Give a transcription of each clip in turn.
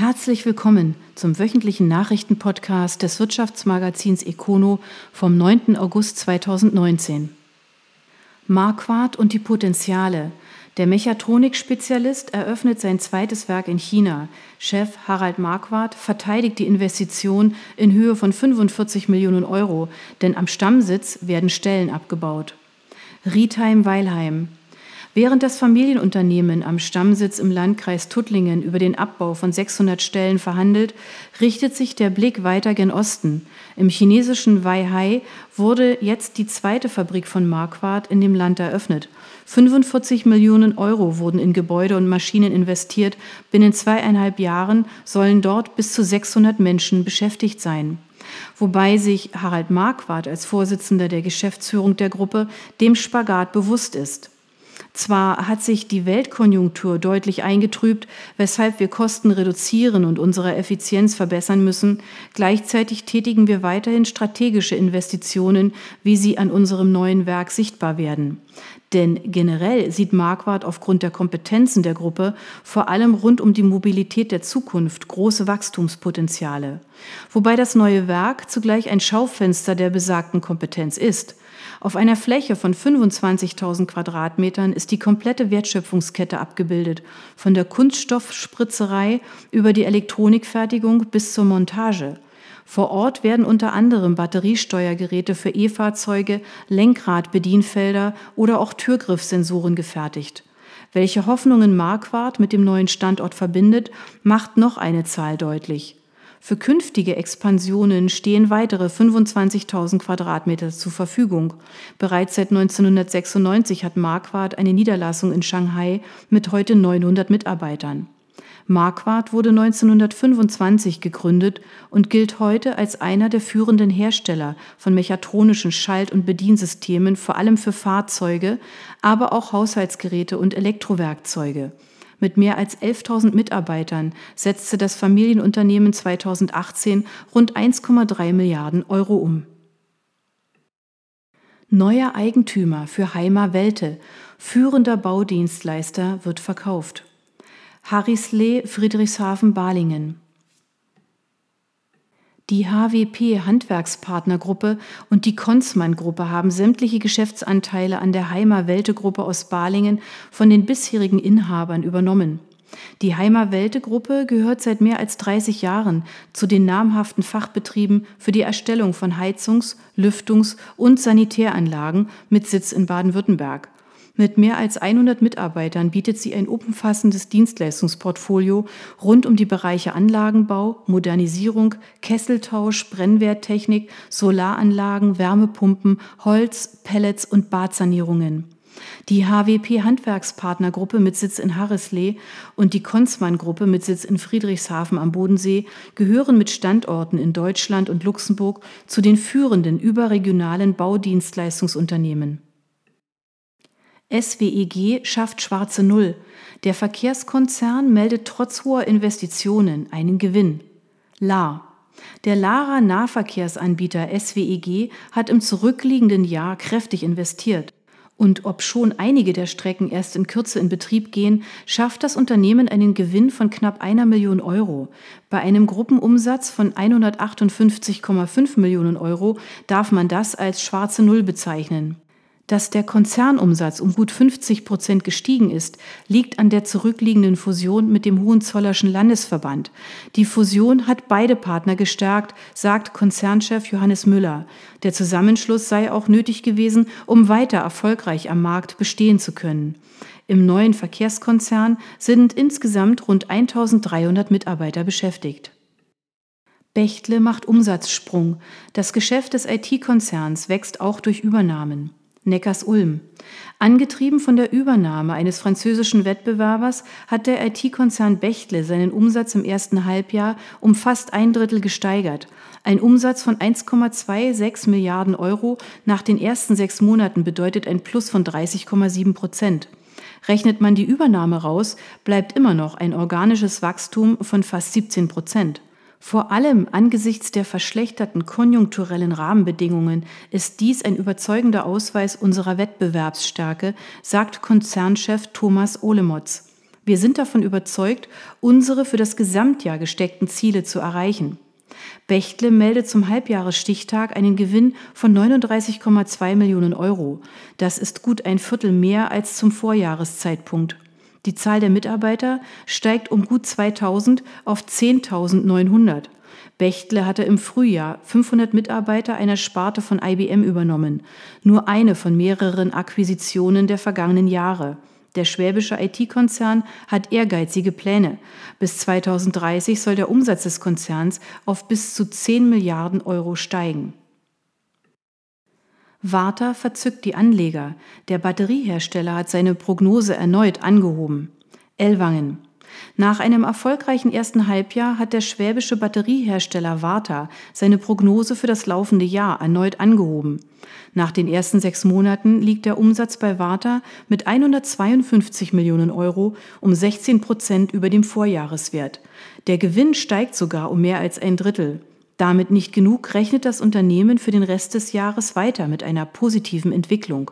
Herzlich willkommen zum wöchentlichen Nachrichtenpodcast des Wirtschaftsmagazins Econo vom 9. August 2019. Marquardt und die Potenziale. Der Mechatronik-Spezialist eröffnet sein zweites Werk in China. Chef Harald Marquardt verteidigt die Investition in Höhe von 45 Millionen Euro, denn am Stammsitz werden Stellen abgebaut. Rietheim-Weilheim. Während das Familienunternehmen am Stammsitz im Landkreis Tuttlingen über den Abbau von 600 Stellen verhandelt, richtet sich der Blick weiter gen Osten. Im chinesischen Weihai wurde jetzt die zweite Fabrik von Marquardt in dem Land eröffnet. 45 Millionen Euro wurden in Gebäude und Maschinen investiert. Binnen zweieinhalb Jahren sollen dort bis zu 600 Menschen beschäftigt sein wobei sich Harald Marquardt als Vorsitzender der Geschäftsführung der Gruppe dem Spagat bewusst ist. Zwar hat sich die Weltkonjunktur deutlich eingetrübt, weshalb wir Kosten reduzieren und unsere Effizienz verbessern müssen, gleichzeitig tätigen wir weiterhin strategische Investitionen, wie sie an unserem neuen Werk sichtbar werden. Denn generell sieht Marquardt aufgrund der Kompetenzen der Gruppe vor allem rund um die Mobilität der Zukunft große Wachstumspotenziale. Wobei das neue Werk zugleich ein Schaufenster der besagten Kompetenz ist. Auf einer Fläche von 25.000 Quadratmetern ist die komplette Wertschöpfungskette abgebildet, von der Kunststoffspritzerei über die Elektronikfertigung bis zur Montage. Vor Ort werden unter anderem Batteriesteuergeräte für E-Fahrzeuge, Lenkradbedienfelder oder auch Türgriffsensoren gefertigt. Welche Hoffnungen Marquardt mit dem neuen Standort verbindet, macht noch eine Zahl deutlich. Für künftige Expansionen stehen weitere 25.000 Quadratmeter zur Verfügung. Bereits seit 1996 hat Marquardt eine Niederlassung in Shanghai mit heute 900 Mitarbeitern. Marquardt wurde 1925 gegründet und gilt heute als einer der führenden Hersteller von mechatronischen Schalt- und Bediensystemen, vor allem für Fahrzeuge, aber auch Haushaltsgeräte und Elektrowerkzeuge. Mit mehr als 11.000 Mitarbeitern setzte das Familienunternehmen 2018 rund 1,3 Milliarden Euro um. Neuer Eigentümer für Heimer Welte, führender Baudienstleister, wird verkauft. Harrislee Friedrichshafen-Balingen. Die HWP Handwerkspartnergruppe und die Konzmann Gruppe haben sämtliche Geschäftsanteile an der Heimer Welte Gruppe aus Balingen von den bisherigen Inhabern übernommen. Die Heimer Welte Gruppe gehört seit mehr als 30 Jahren zu den namhaften Fachbetrieben für die Erstellung von Heizungs-, Lüftungs- und Sanitäranlagen mit Sitz in Baden-Württemberg mit mehr als 100 Mitarbeitern bietet sie ein umfassendes Dienstleistungsportfolio rund um die Bereiche Anlagenbau, Modernisierung, Kesseltausch, Brennwerttechnik, Solaranlagen, Wärmepumpen, Holz, Pellets und Badsanierungen. Die HWP Handwerkspartnergruppe mit Sitz in Harrislee und die Konzmann Gruppe mit Sitz in Friedrichshafen am Bodensee gehören mit Standorten in Deutschland und Luxemburg zu den führenden überregionalen Baudienstleistungsunternehmen. SWEG schafft schwarze Null. Der Verkehrskonzern meldet trotz hoher Investitionen einen Gewinn. La. Der Lara Nahverkehrsanbieter SWEG hat im zurückliegenden Jahr kräftig investiert. Und ob schon einige der Strecken erst in Kürze in Betrieb gehen, schafft das Unternehmen einen Gewinn von knapp einer Million Euro. Bei einem Gruppenumsatz von 158,5 Millionen Euro darf man das als schwarze Null bezeichnen. Dass der Konzernumsatz um gut 50 Prozent gestiegen ist, liegt an der zurückliegenden Fusion mit dem Hohenzollerschen Landesverband. Die Fusion hat beide Partner gestärkt, sagt Konzernchef Johannes Müller. Der Zusammenschluss sei auch nötig gewesen, um weiter erfolgreich am Markt bestehen zu können. Im neuen Verkehrskonzern sind insgesamt rund 1300 Mitarbeiter beschäftigt. Bechtle macht Umsatzsprung. Das Geschäft des IT-Konzerns wächst auch durch Übernahmen. Neckars-Ulm. Angetrieben von der Übernahme eines französischen Wettbewerbers hat der IT-Konzern Bechtle seinen Umsatz im ersten Halbjahr um fast ein Drittel gesteigert. Ein Umsatz von 1,26 Milliarden Euro nach den ersten sechs Monaten bedeutet ein Plus von 30,7 Prozent. Rechnet man die Übernahme raus, bleibt immer noch ein organisches Wachstum von fast 17 Prozent. Vor allem angesichts der verschlechterten konjunkturellen Rahmenbedingungen ist dies ein überzeugender Ausweis unserer Wettbewerbsstärke, sagt Konzernchef Thomas Olemotz. Wir sind davon überzeugt, unsere für das Gesamtjahr gesteckten Ziele zu erreichen. Bechtle meldet zum Halbjahresstichtag einen Gewinn von 39,2 Millionen Euro. Das ist gut ein Viertel mehr als zum Vorjahreszeitpunkt. Die Zahl der Mitarbeiter steigt um gut 2000 auf 10.900. Bechtle hatte im Frühjahr 500 Mitarbeiter einer Sparte von IBM übernommen, nur eine von mehreren Akquisitionen der vergangenen Jahre. Der schwäbische IT-Konzern hat ehrgeizige Pläne. Bis 2030 soll der Umsatz des Konzerns auf bis zu 10 Milliarden Euro steigen. Warta verzückt die Anleger. Der Batteriehersteller hat seine Prognose erneut angehoben. Ellwangen. Nach einem erfolgreichen ersten Halbjahr hat der schwäbische Batteriehersteller Warta seine Prognose für das laufende Jahr erneut angehoben. Nach den ersten sechs Monaten liegt der Umsatz bei Warta mit 152 Millionen Euro um 16 Prozent über dem Vorjahreswert. Der Gewinn steigt sogar um mehr als ein Drittel. Damit nicht genug rechnet das Unternehmen für den Rest des Jahres weiter mit einer positiven Entwicklung.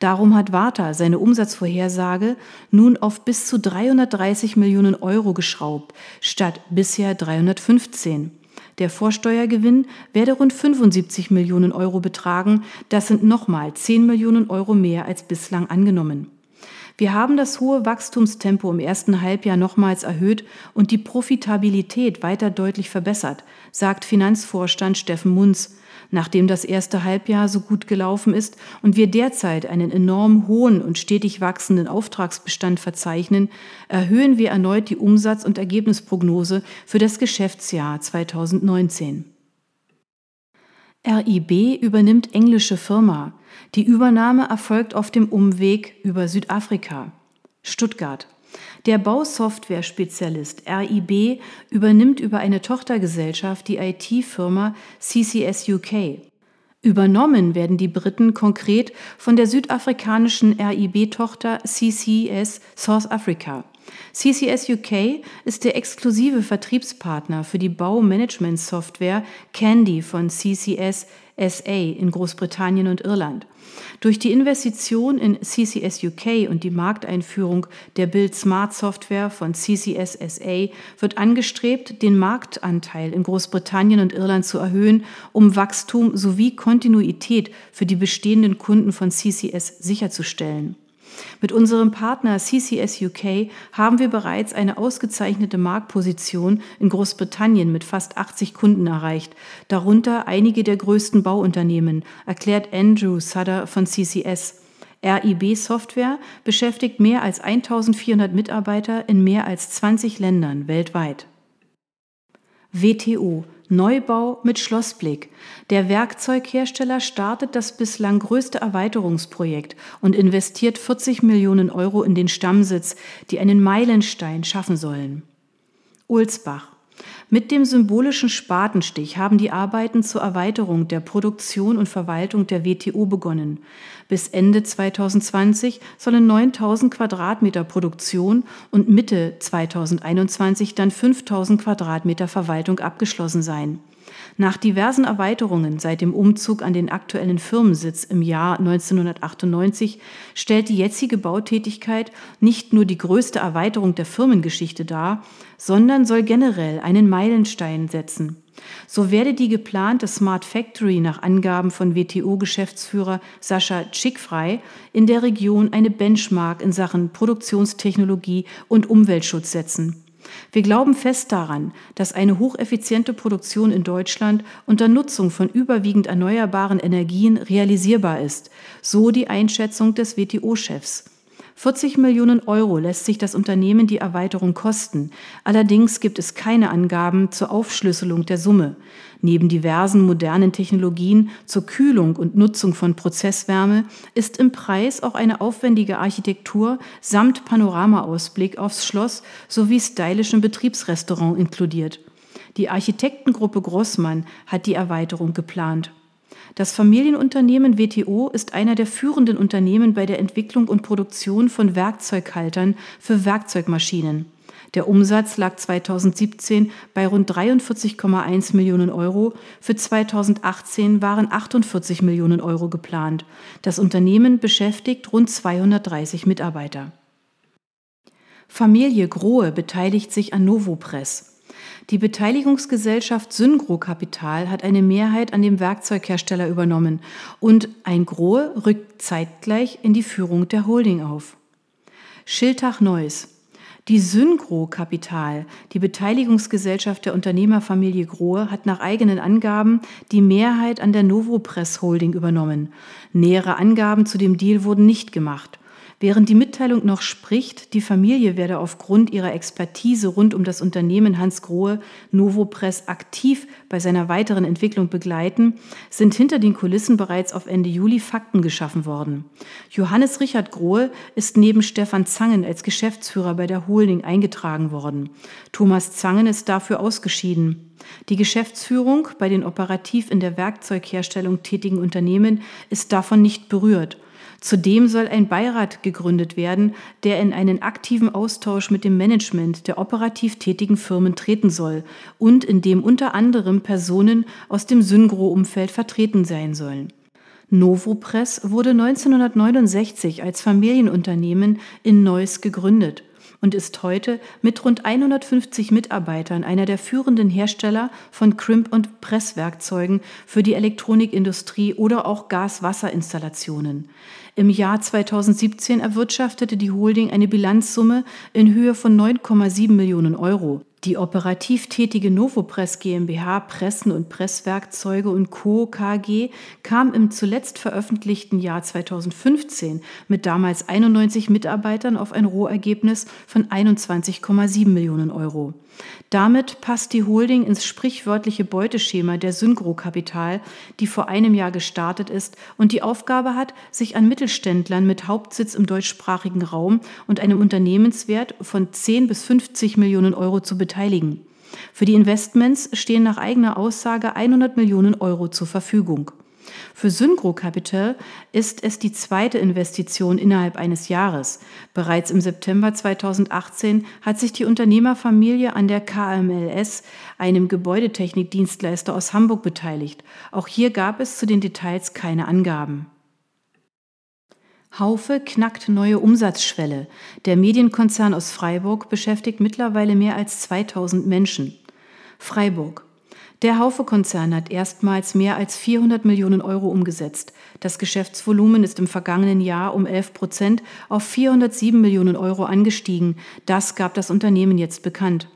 Darum hat Warta seine Umsatzvorhersage nun auf bis zu 330 Millionen Euro geschraubt, statt bisher 315. Der Vorsteuergewinn werde rund 75 Millionen Euro betragen. Das sind nochmal 10 Millionen Euro mehr als bislang angenommen. Wir haben das hohe Wachstumstempo im ersten Halbjahr nochmals erhöht und die Profitabilität weiter deutlich verbessert, sagt Finanzvorstand Steffen Munz nachdem das erste Halbjahr so gut gelaufen ist und wir derzeit einen enorm hohen und stetig wachsenden Auftragsbestand verzeichnen, erhöhen wir erneut die Umsatz- und Ergebnisprognose für das Geschäftsjahr 2019. RIB übernimmt englische Firma. Die Übernahme erfolgt auf dem Umweg über Südafrika. Stuttgart. Der Bausoftware-Spezialist RIB übernimmt über eine Tochtergesellschaft die IT-Firma CCS UK. Übernommen werden die Briten konkret von der südafrikanischen RIB-Tochter CCS South Africa. CCS UK ist der exklusive Vertriebspartner für die Baumanagement-Software Candy von CCS SA in Großbritannien und Irland. Durch die Investition in CCS UK und die Markteinführung der Build Smart Software von CCS SA wird angestrebt, den Marktanteil in Großbritannien und Irland zu erhöhen, um Wachstum sowie Kontinuität für die bestehenden Kunden von CCS sicherzustellen. Mit unserem Partner CCS UK haben wir bereits eine ausgezeichnete Marktposition in Großbritannien mit fast 80 Kunden erreicht, darunter einige der größten Bauunternehmen, erklärt Andrew Sutter von CCS. RIB Software beschäftigt mehr als 1400 Mitarbeiter in mehr als 20 Ländern weltweit. WTO Neubau mit Schlossblick. Der Werkzeughersteller startet das bislang größte Erweiterungsprojekt und investiert 40 Millionen Euro in den Stammsitz, die einen Meilenstein schaffen sollen. Ulsbach. Mit dem symbolischen Spatenstich haben die Arbeiten zur Erweiterung der Produktion und Verwaltung der WTO begonnen. Bis Ende 2020 sollen 9000 Quadratmeter Produktion und Mitte 2021 dann 5000 Quadratmeter Verwaltung abgeschlossen sein. Nach diversen Erweiterungen seit dem Umzug an den aktuellen Firmensitz im Jahr 1998 stellt die jetzige Bautätigkeit nicht nur die größte Erweiterung der Firmengeschichte dar, sondern soll generell einen Meilenstein setzen. So werde die geplante Smart Factory nach Angaben von WTO-Geschäftsführer Sascha Schickfrei in der Region eine Benchmark in Sachen Produktionstechnologie und Umweltschutz setzen. Wir glauben fest daran, dass eine hocheffiziente Produktion in Deutschland unter Nutzung von überwiegend erneuerbaren Energien realisierbar ist, so die Einschätzung des WTO-Chefs. 40 Millionen Euro lässt sich das Unternehmen die Erweiterung kosten. Allerdings gibt es keine Angaben zur Aufschlüsselung der Summe. Neben diversen modernen Technologien zur Kühlung und Nutzung von Prozesswärme ist im Preis auch eine aufwendige Architektur samt Panoramaausblick aufs Schloss sowie stylischen Betriebsrestaurant inkludiert. Die Architektengruppe Grossmann hat die Erweiterung geplant. Das Familienunternehmen WTO ist einer der führenden Unternehmen bei der Entwicklung und Produktion von Werkzeughaltern für Werkzeugmaschinen. Der Umsatz lag 2017 bei rund 43,1 Millionen Euro. Für 2018 waren 48 Millionen Euro geplant. Das Unternehmen beschäftigt rund 230 Mitarbeiter. Familie Grohe beteiligt sich an Novopress. Die Beteiligungsgesellschaft Syngro Kapital hat eine Mehrheit an dem Werkzeughersteller übernommen und ein Grohe rückt zeitgleich in die Führung der Holding auf. Schiltach Neuss. Die Syngro Kapital, die Beteiligungsgesellschaft der Unternehmerfamilie Grohe, hat nach eigenen Angaben die Mehrheit an der Novopress Holding übernommen. Nähere Angaben zu dem Deal wurden nicht gemacht. Während die Mitteilung noch spricht, die Familie werde aufgrund ihrer Expertise rund um das Unternehmen Hans Grohe Novopress aktiv bei seiner weiteren Entwicklung begleiten, sind hinter den Kulissen bereits auf Ende Juli Fakten geschaffen worden. Johannes Richard Grohe ist neben Stefan Zangen als Geschäftsführer bei der Holding eingetragen worden. Thomas Zangen ist dafür ausgeschieden. Die Geschäftsführung bei den operativ in der Werkzeugherstellung tätigen Unternehmen ist davon nicht berührt. Zudem soll ein Beirat gegründet werden, der in einen aktiven Austausch mit dem Management der operativ tätigen Firmen treten soll und in dem unter anderem Personen aus dem Syngro-Umfeld vertreten sein sollen. Novopress wurde 1969 als Familienunternehmen in Neuss gegründet und ist heute mit rund 150 Mitarbeitern einer der führenden Hersteller von Crimp- und Presswerkzeugen für die Elektronikindustrie oder auch Gas-Wasser-Installationen. Im Jahr 2017 erwirtschaftete die Holding eine Bilanzsumme in Höhe von 9,7 Millionen Euro. Die operativ tätige Novopress GmbH Pressen und Presswerkzeuge und Co. KG kam im zuletzt veröffentlichten Jahr 2015 mit damals 91 Mitarbeitern auf ein Rohergebnis von 21,7 Millionen Euro. Damit passt die Holding ins sprichwörtliche Beuteschema der Syngro Kapital, die vor einem Jahr gestartet ist und die Aufgabe hat, sich an Mittelständlern mit Hauptsitz im deutschsprachigen Raum und einem Unternehmenswert von 10 bis 50 Millionen Euro zu beteiligen. Für die Investments stehen nach eigener Aussage 100 Millionen Euro zur Verfügung. Für Syncro Capital ist es die zweite Investition innerhalb eines Jahres. Bereits im September 2018 hat sich die Unternehmerfamilie an der KMLS, einem Gebäudetechnikdienstleister aus Hamburg, beteiligt. Auch hier gab es zu den Details keine Angaben. Haufe knackt neue Umsatzschwelle. Der Medienkonzern aus Freiburg beschäftigt mittlerweile mehr als 2000 Menschen. Freiburg. Der Haufe-Konzern hat erstmals mehr als 400 Millionen Euro umgesetzt. Das Geschäftsvolumen ist im vergangenen Jahr um 11 Prozent auf 407 Millionen Euro angestiegen. Das gab das Unternehmen jetzt bekannt.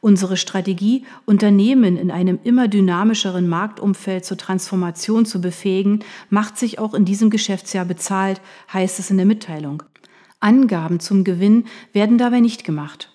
Unsere Strategie, Unternehmen in einem immer dynamischeren Marktumfeld zur Transformation zu befähigen, macht sich auch in diesem Geschäftsjahr bezahlt, heißt es in der Mitteilung. Angaben zum Gewinn werden dabei nicht gemacht.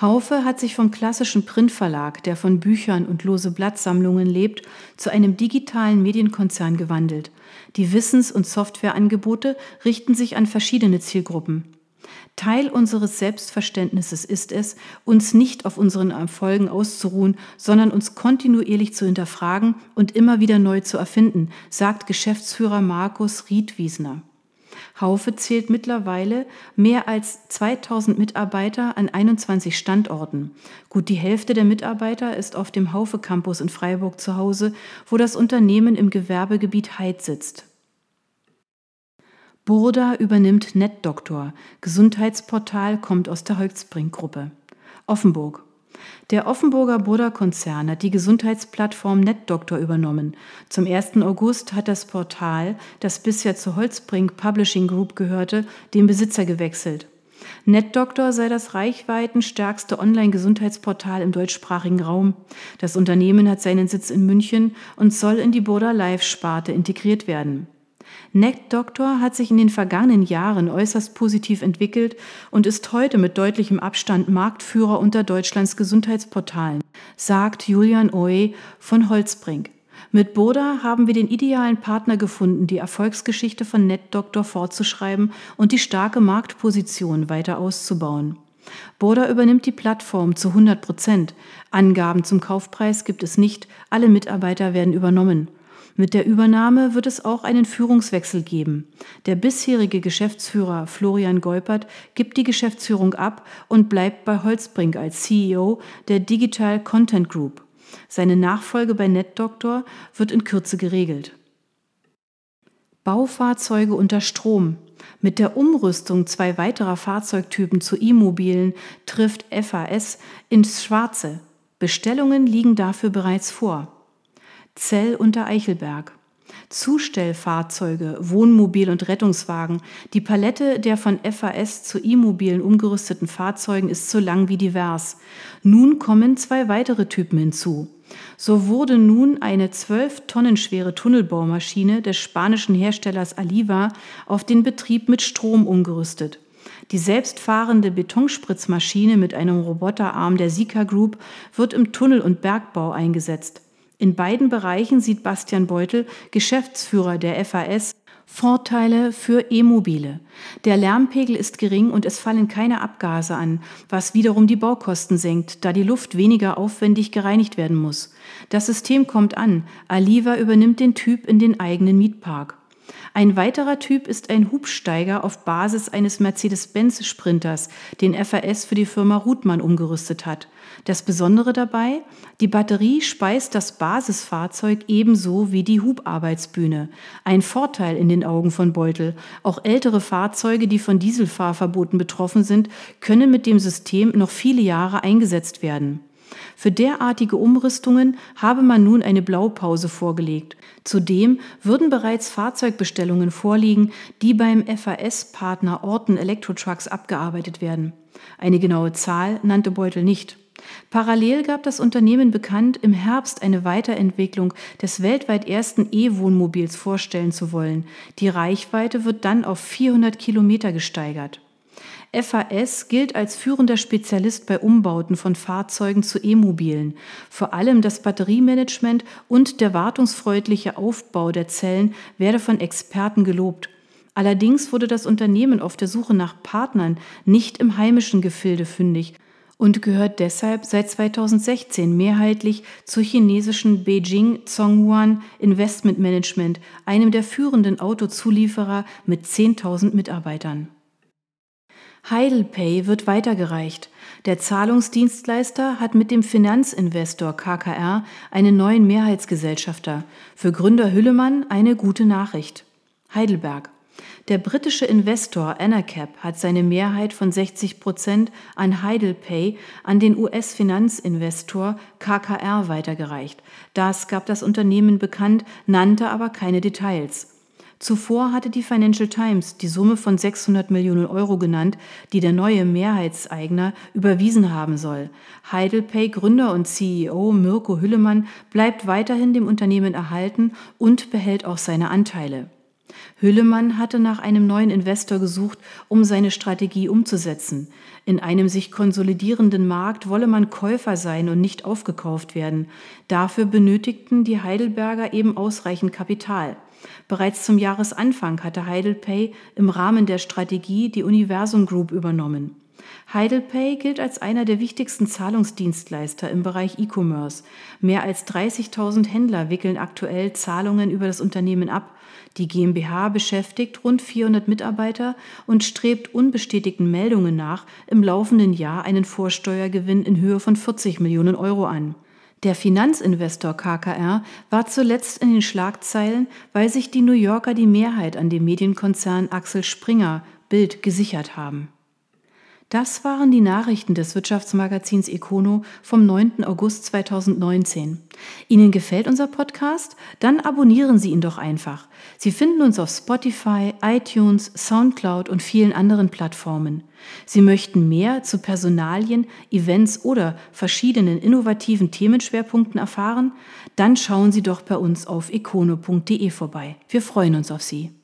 Haufe hat sich vom klassischen Printverlag, der von Büchern und lose Blattsammlungen lebt, zu einem digitalen Medienkonzern gewandelt. Die Wissens- und Softwareangebote richten sich an verschiedene Zielgruppen. Teil unseres Selbstverständnisses ist es, uns nicht auf unseren Erfolgen auszuruhen, sondern uns kontinuierlich zu hinterfragen und immer wieder neu zu erfinden, sagt Geschäftsführer Markus Riedwiesner. Haufe zählt mittlerweile mehr als 2000 Mitarbeiter an 21 Standorten. Gut die Hälfte der Mitarbeiter ist auf dem Haufe Campus in Freiburg zu Hause, wo das Unternehmen im Gewerbegebiet Heid sitzt. Burda übernimmt NetDoktor. Gesundheitsportal kommt aus der Holzbrink-Gruppe. Offenburg. Der Offenburger Burda-Konzern hat die Gesundheitsplattform NetDoktor übernommen. Zum 1. August hat das Portal, das bisher zur Holzbrink Publishing Group gehörte, den Besitzer gewechselt. NetDoktor sei das reichweitenstärkste Online-Gesundheitsportal im deutschsprachigen Raum. Das Unternehmen hat seinen Sitz in München und soll in die Burda Live-Sparte integriert werden. NetDoktor hat sich in den vergangenen Jahren äußerst positiv entwickelt und ist heute mit deutlichem Abstand Marktführer unter Deutschlands Gesundheitsportalen, sagt Julian Oey von Holzbrink. Mit Boda haben wir den idealen Partner gefunden, die Erfolgsgeschichte von NetDoktor fortzuschreiben und die starke Marktposition weiter auszubauen. Boda übernimmt die Plattform zu 100 Prozent. Angaben zum Kaufpreis gibt es nicht. Alle Mitarbeiter werden übernommen. Mit der Übernahme wird es auch einen Führungswechsel geben. Der bisherige Geschäftsführer Florian Golpert gibt die Geschäftsführung ab und bleibt bei Holzbrink als CEO der Digital Content Group. Seine Nachfolge bei NetDoktor wird in Kürze geregelt. Baufahrzeuge unter Strom. Mit der Umrüstung zwei weiterer Fahrzeugtypen zu E-Mobilen trifft FAS ins Schwarze. Bestellungen liegen dafür bereits vor. Zell unter Eichelberg. Zustellfahrzeuge, Wohnmobil und Rettungswagen. Die Palette der von FAS zu E-Mobilen umgerüsteten Fahrzeugen ist so lang wie divers. Nun kommen zwei weitere Typen hinzu. So wurde nun eine zwölf Tonnen schwere Tunnelbaumaschine des spanischen Herstellers Aliva auf den Betrieb mit Strom umgerüstet. Die selbstfahrende Betonspritzmaschine mit einem Roboterarm der Sika Group wird im Tunnel- und Bergbau eingesetzt. In beiden Bereichen sieht Bastian Beutel, Geschäftsführer der FAS, Vorteile für E-Mobile. Der Lärmpegel ist gering und es fallen keine Abgase an, was wiederum die Baukosten senkt, da die Luft weniger aufwendig gereinigt werden muss. Das System kommt an. Aliva übernimmt den Typ in den eigenen Mietpark. Ein weiterer Typ ist ein Hubsteiger auf Basis eines Mercedes-Benz Sprinters, den FAS für die Firma Ruthmann umgerüstet hat. Das Besondere dabei, die Batterie speist das Basisfahrzeug ebenso wie die Hubarbeitsbühne. Ein Vorteil in den Augen von Beutel. Auch ältere Fahrzeuge, die von Dieselfahrverboten betroffen sind, können mit dem System noch viele Jahre eingesetzt werden. Für derartige Umrüstungen habe man nun eine Blaupause vorgelegt. Zudem würden bereits Fahrzeugbestellungen vorliegen, die beim FAS-Partner Orten Electrotrucks abgearbeitet werden. Eine genaue Zahl nannte Beutel nicht. Parallel gab das Unternehmen bekannt, im Herbst eine Weiterentwicklung des weltweit ersten E-Wohnmobils vorstellen zu wollen. Die Reichweite wird dann auf 400 Kilometer gesteigert. FAS gilt als führender Spezialist bei Umbauten von Fahrzeugen zu E-Mobilen. Vor allem das Batteriemanagement und der wartungsfreundliche Aufbau der Zellen werde von Experten gelobt. Allerdings wurde das Unternehmen auf der Suche nach Partnern nicht im heimischen Gefilde fündig und gehört deshalb seit 2016 mehrheitlich zur chinesischen Beijing Zhonghuan Investment Management, einem der führenden Autozulieferer mit 10.000 Mitarbeitern. Heidelpay wird weitergereicht. Der Zahlungsdienstleister hat mit dem Finanzinvestor KKR einen neuen Mehrheitsgesellschafter. Für Gründer Hüllemann eine gute Nachricht. Heidelberg. Der britische Investor Anacap hat seine Mehrheit von 60 Prozent an Heidelpay an den US-Finanzinvestor KKR weitergereicht. Das gab das Unternehmen bekannt, nannte aber keine Details. Zuvor hatte die Financial Times die Summe von 600 Millionen Euro genannt, die der neue Mehrheitseigner überwiesen haben soll. Heidelpay Gründer und CEO Mirko Hüllemann bleibt weiterhin dem Unternehmen erhalten und behält auch seine Anteile. Hüllemann hatte nach einem neuen Investor gesucht, um seine Strategie umzusetzen. In einem sich konsolidierenden Markt wolle man Käufer sein und nicht aufgekauft werden. Dafür benötigten die Heidelberger eben ausreichend Kapital. Bereits zum Jahresanfang hatte Heidelpay im Rahmen der Strategie die Universum Group übernommen. Heidelpay gilt als einer der wichtigsten Zahlungsdienstleister im Bereich E-Commerce. Mehr als 30.000 Händler wickeln aktuell Zahlungen über das Unternehmen ab. Die GmbH beschäftigt rund 400 Mitarbeiter und strebt unbestätigten Meldungen nach im laufenden Jahr einen Vorsteuergewinn in Höhe von 40 Millionen Euro an. Der Finanzinvestor KKR war zuletzt in den Schlagzeilen, weil sich die New Yorker die Mehrheit an dem Medienkonzern Axel Springer Bild gesichert haben. Das waren die Nachrichten des Wirtschaftsmagazins Econo vom 9. August 2019. Ihnen gefällt unser Podcast? Dann abonnieren Sie ihn doch einfach. Sie finden uns auf Spotify, iTunes, SoundCloud und vielen anderen Plattformen. Sie möchten mehr zu Personalien, Events oder verschiedenen innovativen Themenschwerpunkten erfahren? Dann schauen Sie doch bei uns auf econo.de vorbei. Wir freuen uns auf Sie.